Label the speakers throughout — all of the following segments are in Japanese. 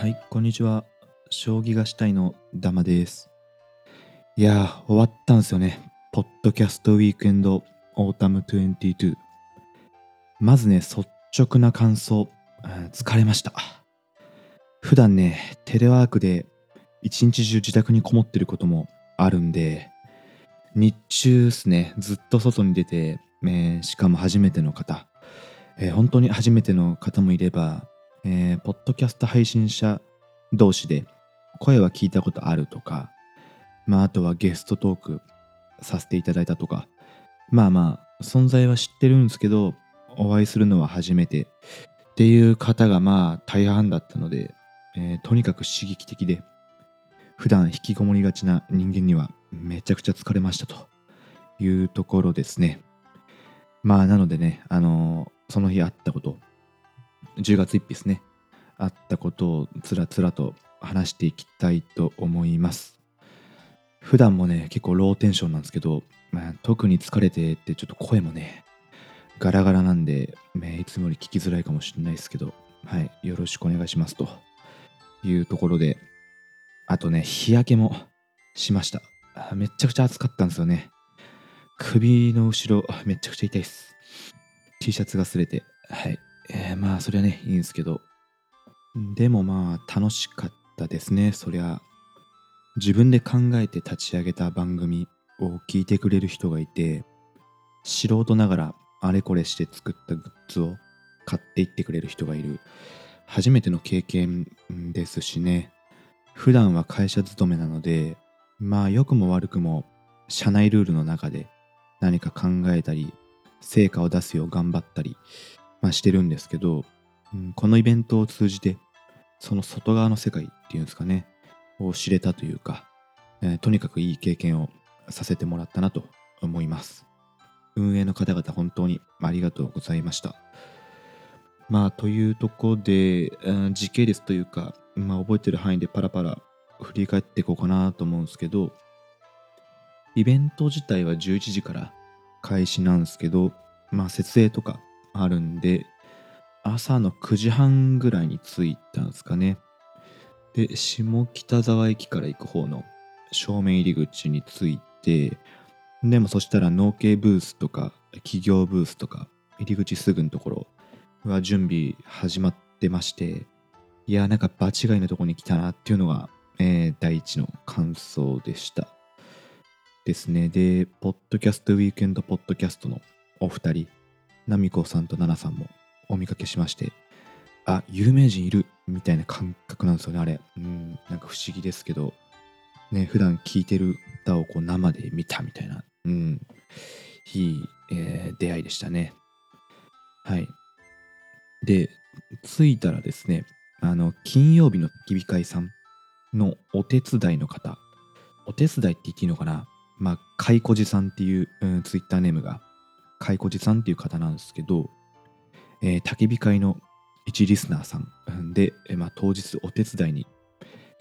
Speaker 1: はい、こんにちは。将棋がしたいのダマです。いや、終わったんすよね。ポッドキャストウィークエンドオータム22。まずね、率直な感想、うん疲れました。普段ね、テレワークで一日中自宅にこもってることもあるんで、日中ですね、ずっと外に出て、えーしかも初めての方、えー本当に初めての方もいれば、えーポッドキャスト配信者同士で声は聞いたことあるとか、まあ、あとはゲストトークさせていただいたとか、まあまあ、存在は知ってるんですけど、お会いするのは初めてっていう方がまあ大半だったので、えーとにかく刺激的で、普段引きこもりがちな人間にはめちゃくちゃ疲れましたというところですね。まあなのでね、あのーその日あったこと、10月1日ですね、あったことをつらつらと話していきたいと思います。普段もね、結構ローテンションなんですけど、まあ、特に疲れてってちょっと声もね、ガラガラなんで、ねいつもより聞きづらいかもしれないですけど、はい、よろしくお願いしますというところで、あとね、日焼けもしました。めちゃくちゃ暑かったんですよね。首の後ろ、めちゃくちゃ痛いです。T シャツが擦れて、はい。えーまあ、それはね、いいんですけど、でもまあ、楽しかったですね、そりゃ。自分で考えて立ち上げた番組を聞いてくれる人がいて、素人ながらあれこれして作ったグッズを買っていってくれる人がいる。初めての経験ですしね。普段は会社勤めなので、まあ良くも悪くも社内ルールの中で何か考えたり、成果を出すよう頑張ったり、まあ、してるんですけど、うんこのイベントを通じて、その外側の世界っていうんですかね、を知れたというか、えーとにかくいい経験をさせてもらったなと思います。運営の方々本当にありがとうございました。まあというとこで、うん時系列というか、まあ、覚えてる範囲でパラパラ振り返っていこうかなと思うんですけど、イベント自体は11時から開始なんですけど、まあ設営とかあるんで、朝の9時半ぐらいに着いたんですかね。で、下北沢駅から行く方の正面入り口に着いて、でもそしたら農系ブースとか企業ブースとか入り口すぐのところは準備始まってまして、いや、なんか場違いなとこに来たなっていうのが、えー第一の感想でした。ですね。で、ポッドキャストウィークエンドポッドキャストのお二人、ナミコさんとナナさんもお見かけしまして、あ、有名人いるみたいな感覚なんですよね、あれ。うん、なんか不思議ですけど、ね、普段聞いてる歌をこう生で見たみたいな、うん、いい、えー出会いでしたね。はい。で、着いたらですね、あの、金曜日の焚き火会さんのお手伝いの方、お手伝いって言っていいのかなまあ、かいこじさんっていう、うん、ツイッターネームが、かいこじさんっていう方なんですけど、えー、焚き火会の一リスナーさんで、まあ、当日お手伝いに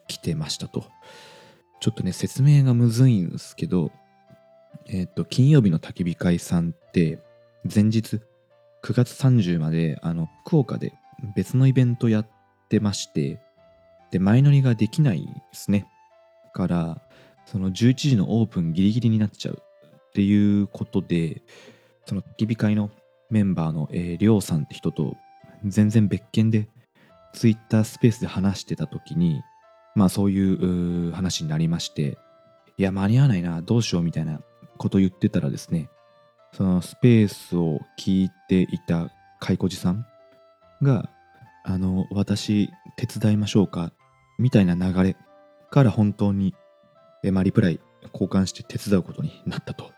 Speaker 1: 来てましたと。ちょっとね、説明がむずいんですけど、えっ、と、金曜日の焚き火会さんって、前日、9月30まで、あの、福岡で別のイベントやってまして、で、前乗りができないですね。から、その11時のオープンギリギリになっちゃうっていうことで、その焚き火会のメンバーの、え、りょうさんって人と全然別件でツイッタースペースで話してた時にまあそういう話になりましていや間に合わないなどうしようみたいなこと言ってたらですねそのスペースを聞いていたかいこじさんがあの私手伝いましょうかみたいな流れから本当にえまあリプライ交換して手伝うことになったと、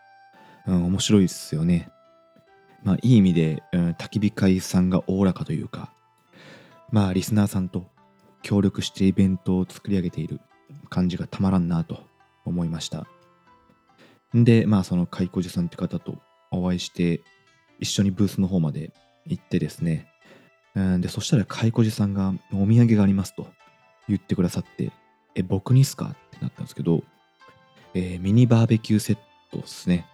Speaker 1: うん、面白いですよね。まあ、いい意味で、うん、焚き火会さんがおおらかというか、まあ、リスナーさんと協力してイベントを作り上げている感じがたまらんなと思いました。で、まあ、そのカイコジさんって方とお会いして、一緒にブースの方まで行ってですね、うんで、そしたらカイコジさんがお土産がありますと言ってくださって、え、僕にっすか？ってなったんですけど、えーミニバーベキューセットですね。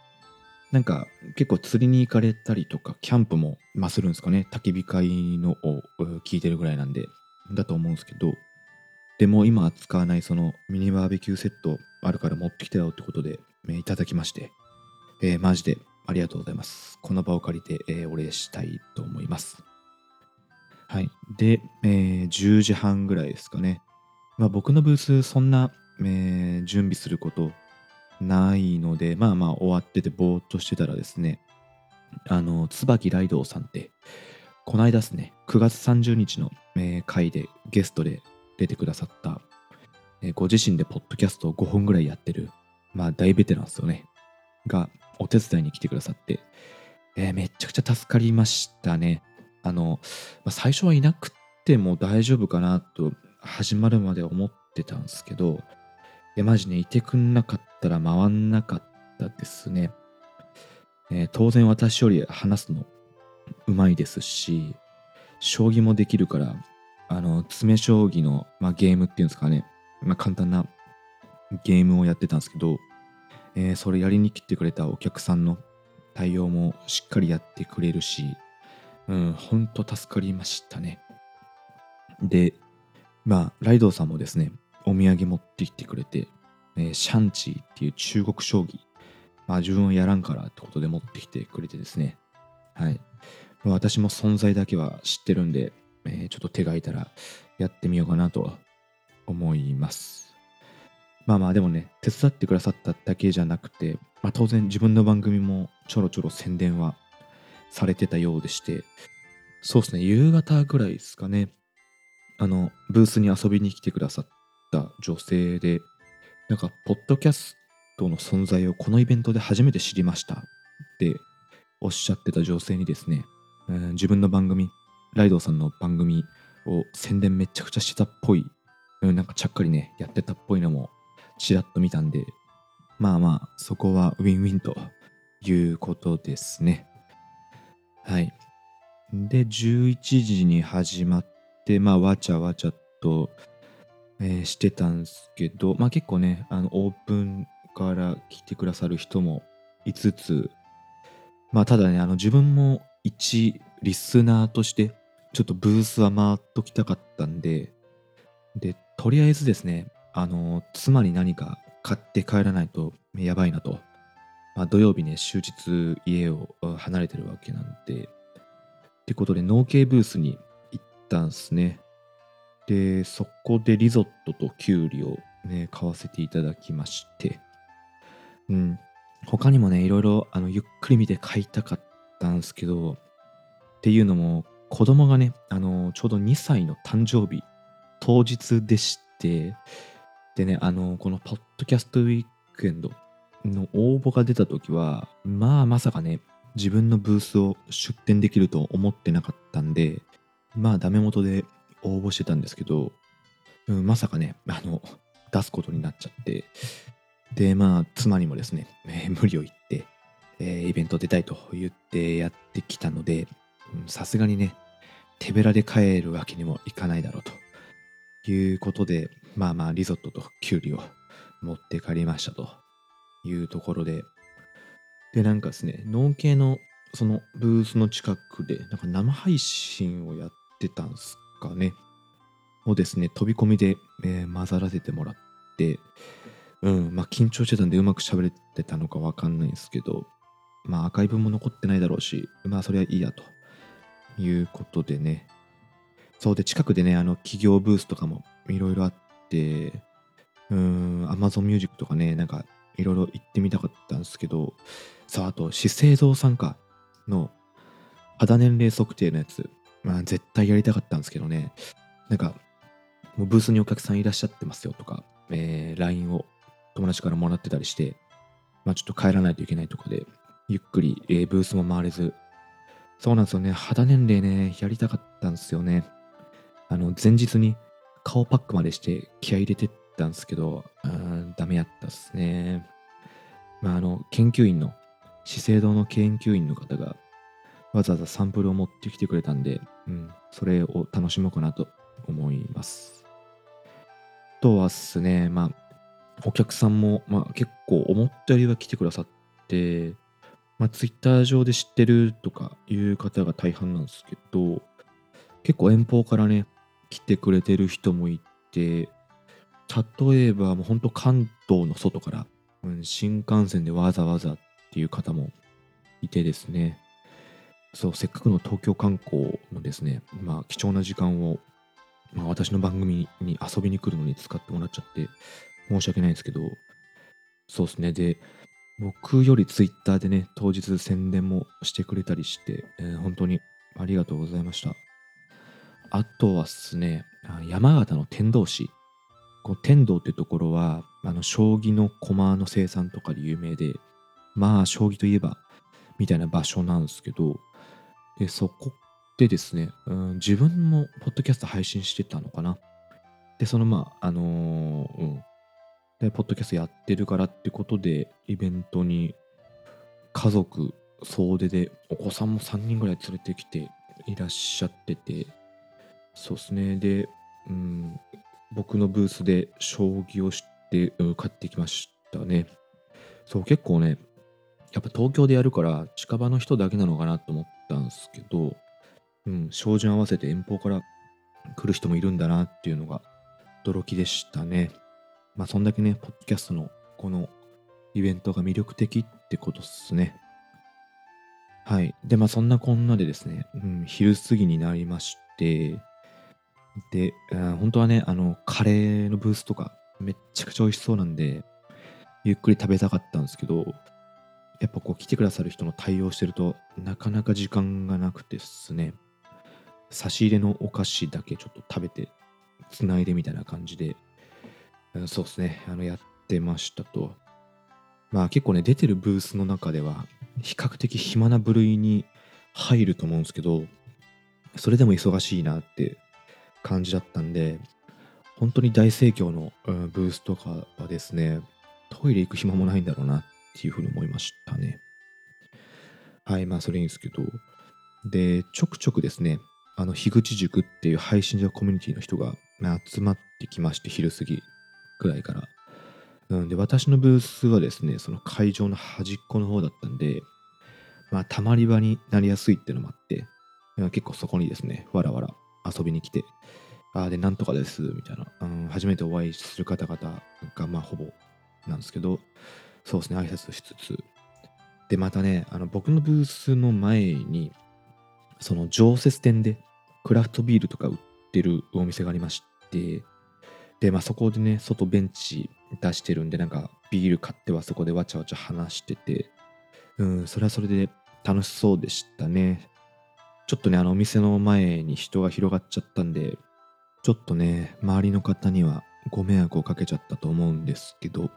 Speaker 1: なんか結構釣りに行かれたりとかキャンプもまあするんですかね焚き火会のを聞いてるぐらいなんでだと思うんですけどでも今使わないそのミニバーベキューセットあるから持ってきたよってことで、いただきまして、えーマジでありがとうございます。この場を借りて、えーお礼したいと思います。はい。で、えー10時半ぐらいですかね。まあ僕のブースそんな、えー準備することないので、まあまあ終わっててぼーっとしてたらですね、あの、椿ライドさんって、この間ですね、9月30日の、えー回でゲストで出てくださった、ご自身でポッドキャストを5本ぐらいやってる、まあ大ベテランですよね、がお手伝いに来てくださって、えーめちゃくちゃ助かりましたね。あの、まあ、最初はいなくても大丈夫かなと始まるまで思ってたんですけど、やマジね、いてくんなかったら回んなかったですね。えー当然私より話すのうまいですし、将棋もできるから、あの、詰将棋の、まあ、ゲームっていうんですかね、まあ、簡単なゲームをやってたんですけど、えーそれやりに来てくれたお客さんの対応もしっかりやってくれるし、うん、ほんと助かりましたね。で、まあ、ライドウさんもですね、お土産持ってきてくれて、えーシャンチーっていう中国将棋、まあ自分はやらんからってことで持ってきてくれてですね、はい。ま私も存在だけは知ってるんで、えーちょっと手が空いたらやってみようかなと思います。まあまあでもね、手伝ってくださっただけじゃなくて、まあ当然自分の番組もちょろちょろ宣伝はされてたようでして、そうですね、夕方ぐらいですかね、あの、ブースに遊びに来てくださった女性で、なんか、ポッドキャストの存在をこのイベントで初めて知りましたっておっしゃってた女性にですね、自分の番組、ライドウさんの番組を宣伝めちゃくちゃしてたっぽい、うんなんかちゃっかりね、やってたっぽいのもちらっと見たんで、まあまあ、そこはウィンウィンということですね。はい。で、11時に始まって、まあ、わちゃわちゃと、えーしてたんですけど、まあ結構ね、あの、オープンから来てくださる人もいつつ、まあただね、あの、自分も一リスナーとして、ちょっとブースは回っときたかったんで、で、とりあえずですね、あの、妻に何か買って帰らないとやばいなと。まあ土曜日ね、終日家を離れてるわけなんで、ってことで農系ブースに行ったんすね。で、そこでリゾットとキュウリをね、買わせていただきまして、うん。他にもね、いろいろあのゆっくり見て買いたかったんですけど、っていうのも、子供がね、あの、ちょうど2歳の誕生日当日でして、でね、あの、このポッドキャストウィークエンドの応募が出た時は、まあまさかね、自分のブースを出展できると思ってなかったんで、まあダメ元で応募してたんですけど、うん、まさかね、あの、出すことになっちゃって、で、まあ、妻にもですね、えー無理を言って、えーイベント出たいと言ってやってきたので、さすがにね、手ぶらで帰るわけにもいかないだろうと。いうことで、まあまあ、リゾットとキュウリを持って帰りましたと。いうところで、で、なんかですね、農系のそのブースの近くで、なんか生配信をやってたんですかね。をですね、飛び込みで、えー混ざらせてもらって、うん、まあ緊張してたんでうまく喋れてたのかわかんないんですけど、まあアーカイブも残ってないだろうし、まあそれはいいやということでね。そうで、近くでね、あの企業ブースとかもいろいろあって、うん、Amazon Music とかね、なんかいろいろ行ってみたかったんですけど、さあ、あと、資生堂さんかの肌年齢測定のやつ、まあ絶対やりたかったんですけどね、なんか、もうブースにお客さんいらっしゃってますよとか、えー LINE を友達からもらってたりして、まあちょっと帰らないといけないとかで、ゆっくり、えーブースも回れず、そうなんですよね、肌年齢ね、やりたかったんですよね。あの、前日に顔パックまでして気合入れてったんですけど、うん、ダメやったっすね。まああの、研究員の、資生堂の研究員の方が、わざわざサンプルを持ってきてくれたんで、うん、それを楽しもうかなと思います。あとはっすね、まあ、お客さんも、まあ、結構思ったよりは来てくださって、まあ、ツイッター上で知ってるとかいう方が大半なんですけど、結構遠方からね、来てくれてる人もいて、例えばもう本当関東の外から、うん、新幹線でわざわざっていう方もいてですねそうせっかくの東京観光のですね、まあ、貴重な時間を、まあ、私の番組に遊びに来るのに使ってもらっちゃって申し訳ないんですけどそうですね。で僕よりツイッターでね当日宣伝もしてくれたりして、えー、本当にありがとうございました。あとはですね山形の天童市。この天童っていうところはあの将棋の駒の生産とかで有名でまあ将棋といえばみたいな場所なんですけどでそこでですね、うん、自分もポッドキャスト配信してたのかな。でそのまああのー、うん。でポッドキャストやってるからってことでイベントに家族総出でお子さんも3人ぐらい連れてきていらっしゃってて。そうですね。で、うん、僕のブースで将棋をして、うん、買ってきましたね。そう結構ねやっぱ東京でやるから近場の人だけなのかなと思ったんですけど、うん、照準合わせて遠方から来る人もいるんだなっていうのが驚きでしたね。まあそんだけね、ポッドキャストのこのイベントが魅力的ってことっすね。はい。で、まあそんなこんなでですね、うん、昼過ぎになりまして、で、本当はね、あの、カレーのブースとかめっちゃくちゃ美味しそうなんで、ゆっくり食べたかったんですけど、やっぱこう来てくださる人の対応してるとなかなか時間がなくてですね。差し入れのお菓子だけちょっと食べてつないでみたいな感じで。そうですね。あのやってましたと。まあ結構ね出てるブースの中では比較的暇な部類に入ると思うんですけどそれでも忙しいなって感じだったんで本当に大盛況のブースとかはですねトイレ行く暇もないんだろうなっっていうふうに思いましたね。はい、まあそれいいんですけど、で、ちょくちょくですね、あの、樋口塾っていう配信者コミュニティの人が、まあ集まってきまして、昼過ぎくらいから。うん、で、私のブースはですね、その会場の端っこの方だったんで、まあ、たまり場になりやすいっていうのもあって、結構そこにですね、わらわら遊びに来て、ああ、で、なんとかです、みたいな、うん、初めてお会いする方々が、まあ、ほぼなんですけど、そうですね、挨拶しつつ。で、またね、あの僕のブースの前に、その常設店でクラフトビールとか売ってるお店がありまして、で、まあそこでね、外ベンチ出してるんで、なんかビール買ってはそこでわちゃわちゃ話してて、うん、それはそれで楽しそうでしたね。ちょっとね、あのお店の前に人が広がっちゃったんで、ちょっとね、周りの方にはご迷惑をかけちゃったと思うんですけど、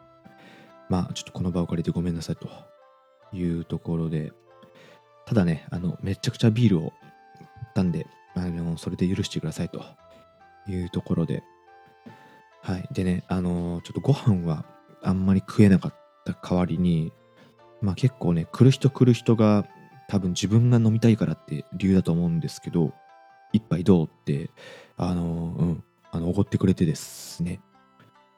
Speaker 1: まあ、ちょっとこの場を借りてごめんなさいというところで、ただね、あの、めちゃくちゃビールをったんで、あの、それで許してくださいというところで、はい。でね、あの、ちょっとご飯はあんまり食えなかった代わりに、まあ結構ね、来る人来る人が多分自分が飲みたいからって理由だと思うんですけど、一杯どうって、あの、うん、あの、おごってくれてですね。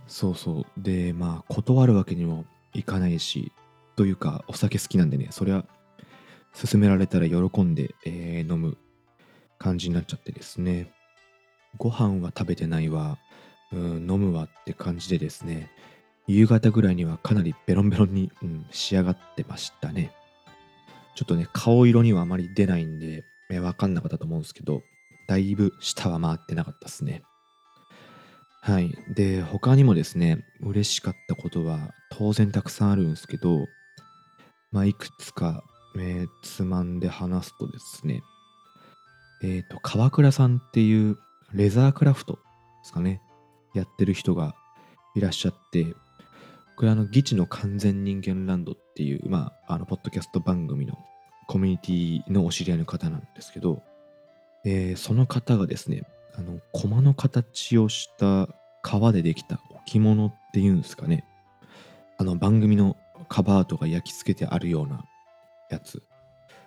Speaker 1: そうそう。で、まあ、断るわけにもいかないし、というか、お酒好きなんでね、それは、勧められたら喜んで、えー、飲む感じになっちゃってですね。ご飯は食べてないわ、うん、飲むわって感じでですね、夕方ぐらいにはかなりベロンベロンに、うん、仕上がってましたね。ちょっとね、顔色にはあまり出ないんで、えー、わかんなかったと思うんですけど、だいぶ舌は回ってなかったですね。はい。で、他にもですね、嬉しかったことは当然たくさんあるんですけど、まあ、いくつか、えー、つまんで話すとですね、えっ、と、川倉さんっていうレザークラフトですかね、やってる人がいらっしゃって、これあの、議地の完全人間ランドっていう、まあ、あの、ポッドキャスト番組のコミュニティのお知り合いの方なんですけど、えー、その方がですね、あの駒の形をした革でできた置物っていうんですかね。あの番組のカバーとか焼き付けてあるようなやつ。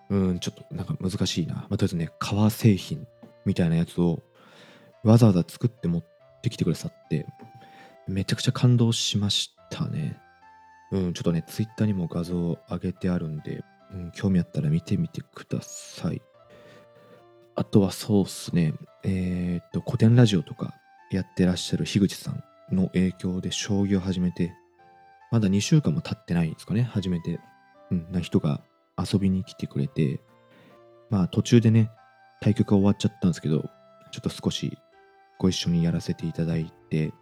Speaker 1: うんちょっとなんか難しいな、まあ、とりあえずね革製品みたいなやつをわざわざ作って持ってきてくださってめちゃくちゃ感動しましたね。うんちょっとねツイッターにも画像を上げてあるんで、うん、興味あったら見てみてください。あとはそうっすね。えー、っと、古典ラジオとかやってらっしゃる樋口さんの影響で将棋を始めて、まだ2週間も経ってないんですかね、初めて。うん、な人が遊びに来てくれて、まあ途中でね、対局が終わっちゃったんですけど、ちょっと少しご一緒にやらせていただいて、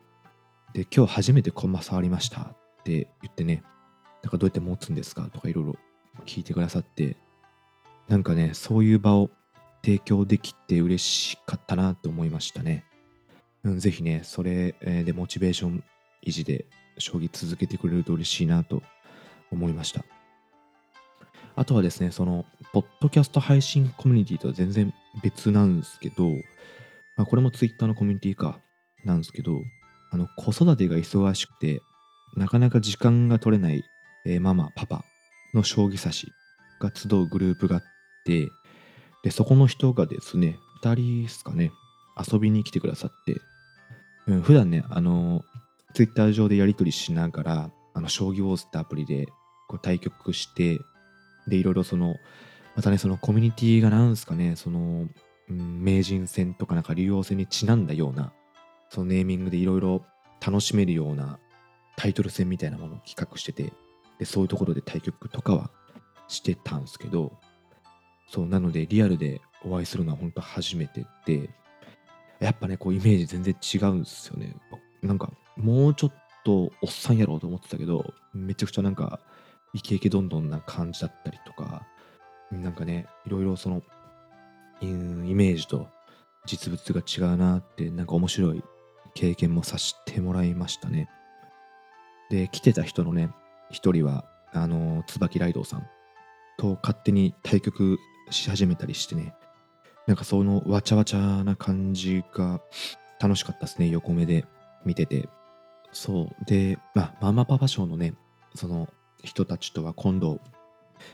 Speaker 1: で、今日初めて駒触りましたって言ってね、なんかどうやって持つんですかとかいろいろ聞いてくださって、なんかね、そういう場を提供できて嬉しかったなと思いましたね。うん、ぜひね、それでモチベーション維持で将棋続けてくれると嬉しいなと思いました。あとはですね、その、ポッドキャスト配信コミュニティとは全然別なんですけど、まあ、これも Twitter のコミュニティか、なんですけど、あの、子育てが忙しくて、なかなか時間が取れない、えー、ママ、パパの将棋指しが集うグループがあって、で、そこの人がですね、2人ですかね、遊びに来てくださって、うん、普段ね、あの、Twitter 上でやり取りしながら、あの、将棋ウォーズってアプリでこう対局して、で、いろいろその、またね、そのコミュニティがなんすかね、その、うん、名人戦とかなんか竜王戦にちなんだような、そのネーミングでいろいろ楽しめるようなタイトル戦みたいなものを企画してて、で、そういうところで対局とかはしてたんですけど、そう、なのでリアルでお会いするのは本当初めてで、やっぱね、こうイメージ全然違うんですよね。なんか、もうちょっとおっさんやろうと思ってたけど、めちゃくちゃなんか、イケイケどんどんな感じだったりとか、なんかね、いろいろその、イメージと実物が違うなって、なんか面白い経験もさせてもらいましたね。で、来てた人のね、一人は、あの、椿ライドウさんと勝手に対局し始めたりしてね、なんかそのわちゃわちゃな感じが楽しかったですね、横目で見てて。そう。で、まあ、ママパパ賞のね、その人たちとは今度、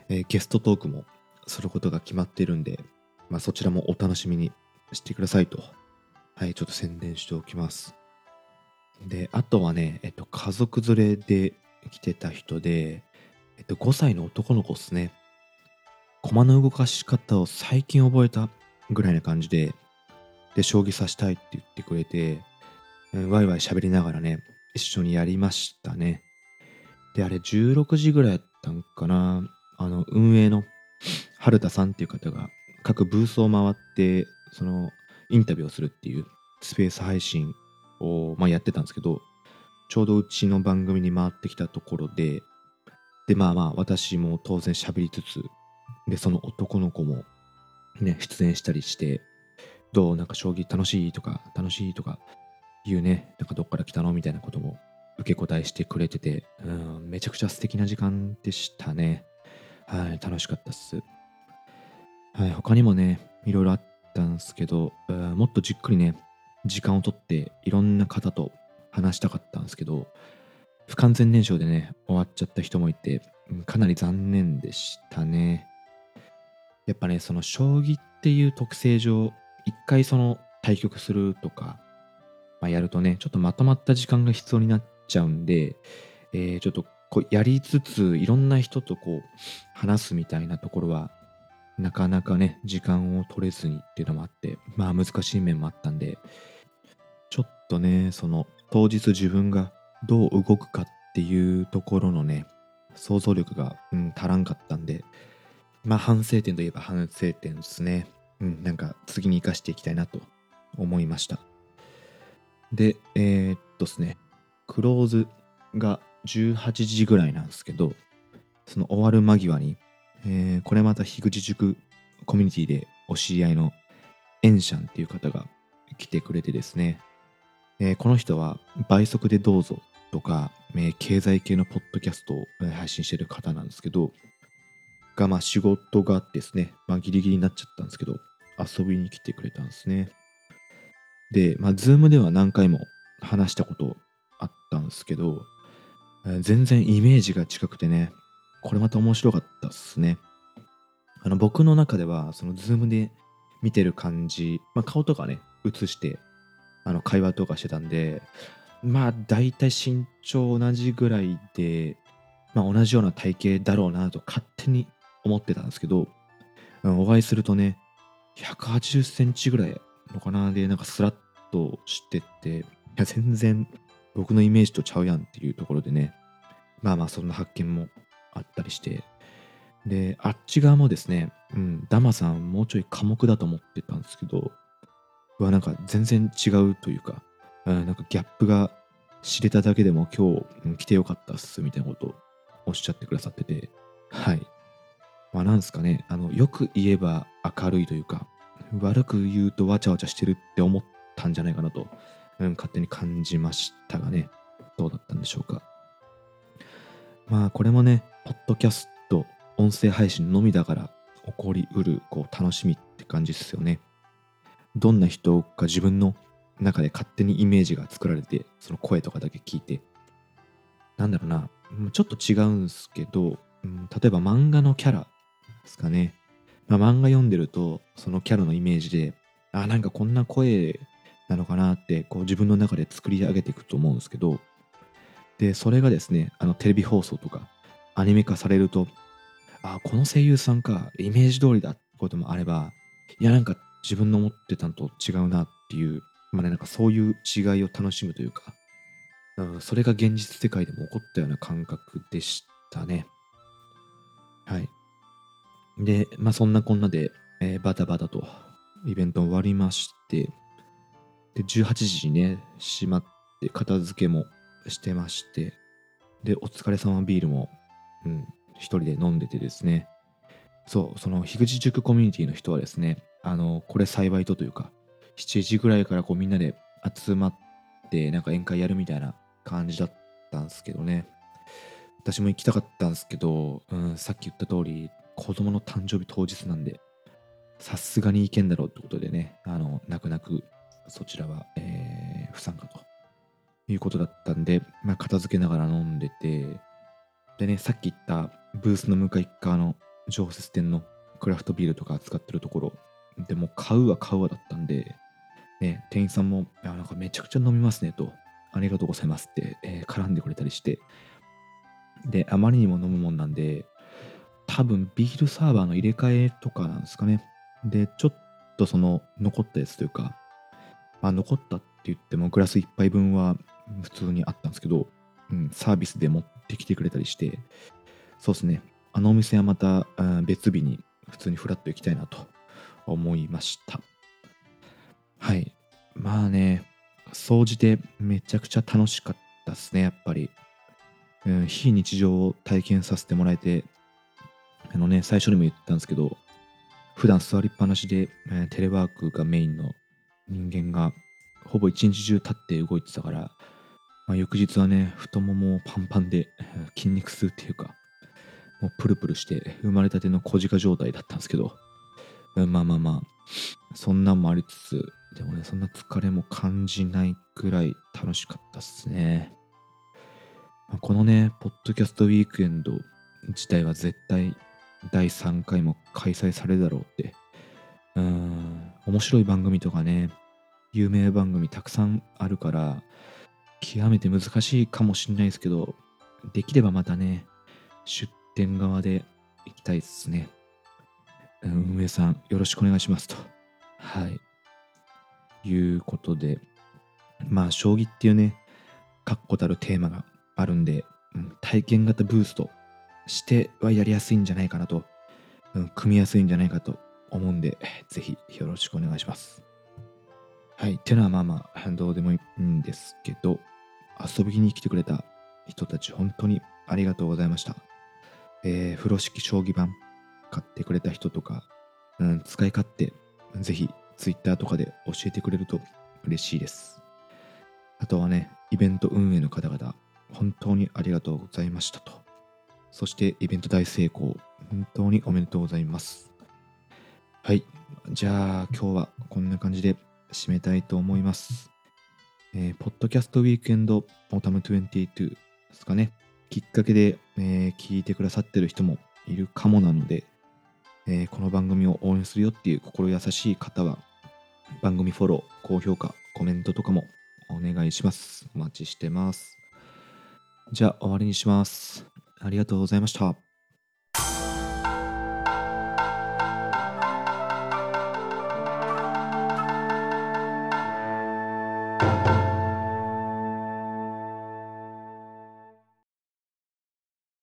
Speaker 1: えー、ゲストトークもすることが決まってるんで、まあ、そちらもお楽しみにしてくださいと。はい、ちょっと宣伝しておきます。で、あとはね、えっと、家族連れで来てた人で、えっと、5歳の男の子ですね。駒の動かし方を最近覚えたぐらいな感じで、で、将棋指したいって言ってくれて、ワイワイ喋りながらね、一緒にやりましたね。で、あれ16時ぐらいやったんかな。あの、運営の春田さんっていう方が各ブースを回って、その、インタビューをするっていうスペース配信を、まあ、やってたんですけど、ちょうどうちの番組に回ってきたところで、で、まあまあ、私も当然喋りつつ、で、その男の子もね、出演したりして、どうなんか将棋楽しいとか、楽しいとかいうね、なんかどっから来たのみたいなことも受け答えしてくれてて、うん、めちゃくちゃ素敵な時間でしたね。はい、楽しかったっす。はい、他にもね、いろいろあったんですけど、もっとじっくりね、時間をとっていろんな方と話したかったんですけど、不完全燃焼でね、終わっちゃった人もいて、かなり残念でしたね。やっぱね、その将棋っていう特性上、一回その対局するとか、まあ、やるとね、ちょっとまとまった時間が必要になっちゃうんで、えー、ちょっとこうやりつつ、いろんな人とこう話すみたいなところは、なかなかね、時間を取れずにっていうのもあって、まあ難しい面もあったんで、ちょっとね、その当日自分がどう動くかっていうところのね、想像力が、うん、足らんかったんで、まあ反省点といえば反省点ですね。うん、なんか次に生かしていきたいなと思いました。で、えー、っとですね、クローズが18時ぐらいなんですけど、その終わる間際に、えー、これまた樋口塾コミュニティでお知り合いのエンシャンっていう方が来てくれてですね、えー、この人は倍速でどうぞとか、えー、経済系のポッドキャストを配信してる方なんですけど、がまあ仕事がですね、まあギリギリになっちゃったんですけど、遊びに来てくれたんですね。で、まあ、ズームでは何回も話したことあったんですけど、全然イメージが近くてね、これまた面白かったっすね。あの、僕の中では、そのズームで見てる感じ、まあ、顔とかね、映して、あの、会話とかしてたんで、まあ、大体身長同じぐらいで、まあ、同じような体型だろうなと勝手に思ってたんですけど、お会いするとね、180センチぐらいのかなで、なんかスラッとしてって、いや、全然僕のイメージとちゃうやんっていうところでね、まあまあそんな発見もあったりして、で、あっち側もですね、うん、ダマさんもうちょい寡黙だと思ってたんですけど、はなんか全然違うというか、うん、なんかギャップが知れただけでも今日、来てよかったっすみたいなことをおっしゃってくださってて、はい。まあなんすかね、あの、よく言えば明るいというか、悪く言うとわちゃわちゃしてるって思ったんじゃないかなと、うん、勝手に感じましたがね、どうだったんでしょうか。まあこれもね、ポッドキャスト、音声配信のみだから起こりうるこう楽しみって感じですよね。どんな人が自分の中で勝手にイメージが作られて、その声とかだけ聞いて、なんだろうな、ちょっと違うんすけど、うん、例えば漫画のキャラですかね。まあ、漫画読んでると、そのキャラのイメージで、あ、なんかこんな声なのかなって、こう自分の中で作り上げていくと思うんですけど、で、それがですね、あのテレビ放送とかアニメ化されると、あ、この声優さんか、イメージ通りだってこともあれば、いや、なんか自分の思ってたのと違うなっていう、まあね、なんかそういう違いを楽しむというか、うん、それが現実世界でも起こったような感覚でしたね。はい。で、まあそんなこんなで、えー、バタバタとイベント終わりまして、で、18時にね、閉まって片付けもしてまして、で、お疲れ様ビールも、うん、一人で飲んでてですね、そう、その樋口塾コミュニティの人はですね、あの、これ幸いとというか、7時ぐらいからこうみんなで集まって、なんか宴会やるみたいな感じだったんですけどね。私も行きたかったんですけど、うん、さっき言った通り、子供の誕生日当日なんで、さすがに行けんだろうってことでね、あの、泣く泣く、そちらは、えー、不参加ということだったんで、まあ、片付けながら飲んでて、でね、さっき言ったブースの向かい側の常設店のクラフトビールとか扱ってるところ、でも買うわ買うわだったんで、ね、店員さんも、いや、なんかめちゃくちゃ飲みますねと、ありがとうございますって、えー、絡んでくれたりして、で、あまりにも飲むもんなんで、多分ビールサーバーの入れ替えとかなんですかね。で、ちょっとその残ったやつというか、まあ残ったって言ってもグラス1杯分は普通にあったんですけど、うん、サービスで持ってきてくれたりして、そうですね。あのお店はまた別日に普通にフラッと行きたいなと思いました。はい。まあね、掃除でめちゃくちゃ楽しかったですね、やっぱり。うん、非日常を体験させてもらえて、あのね、最初にも言ったんですけど、普段座りっぱなしで、えー、テレワークがメインの人間が、ほぼ一日中立って動いてたから、まあ、翌日はね、太ももパンパンで筋肉痛っていうか、もうプルプルして生まれたての小鹿状態だったんですけど、まあまあまあ、そんなんもありつつ、でもね、そんな疲れも感じないくらい楽しかったっすね。ま、このね、ポッドキャストウィークエンド自体は絶対第3回も開催されるだろうって、うーん、面白い番組とかね、有名番組たくさんあるから、極めて難しいかもしれないですけど、できればまたね、出店側で行きたいですね。運営さん、よろしくお願いしますと。はい。いうことで、まあ、将棋っていうね、確固たるテーマがあるんで、うん、体験型ブーストしてはやりやすいんじゃないかなと、うん、組みやすいんじゃないかと思うんで、ぜひよろしくお願いします。はい。ていうのはまあまあ、どうでもいいんですけど、遊びに来てくれた人たち、本当にありがとうございました。えー、風呂敷将棋盤買ってくれた人とか、うん、使い勝手、ぜひ Twitter とかで教えてくれると嬉しいです。あとはね、イベント運営の方々、本当にありがとうございましたと。そしてイベント大成功、本当におめでとうございます。はい。じゃあ今日はこんな感じで締めたいと思います。えー、ポッドキャストウィークエンドオータム22ですかね。きっかけで、えー、聞いてくださってる人もいるかもなので、えー、この番組を応援するよっていう心優しい方は、番組フォロー、高評価、コメントとかもお願いします。お待ちしてます。じゃあ終わりにします。ありがとうございました。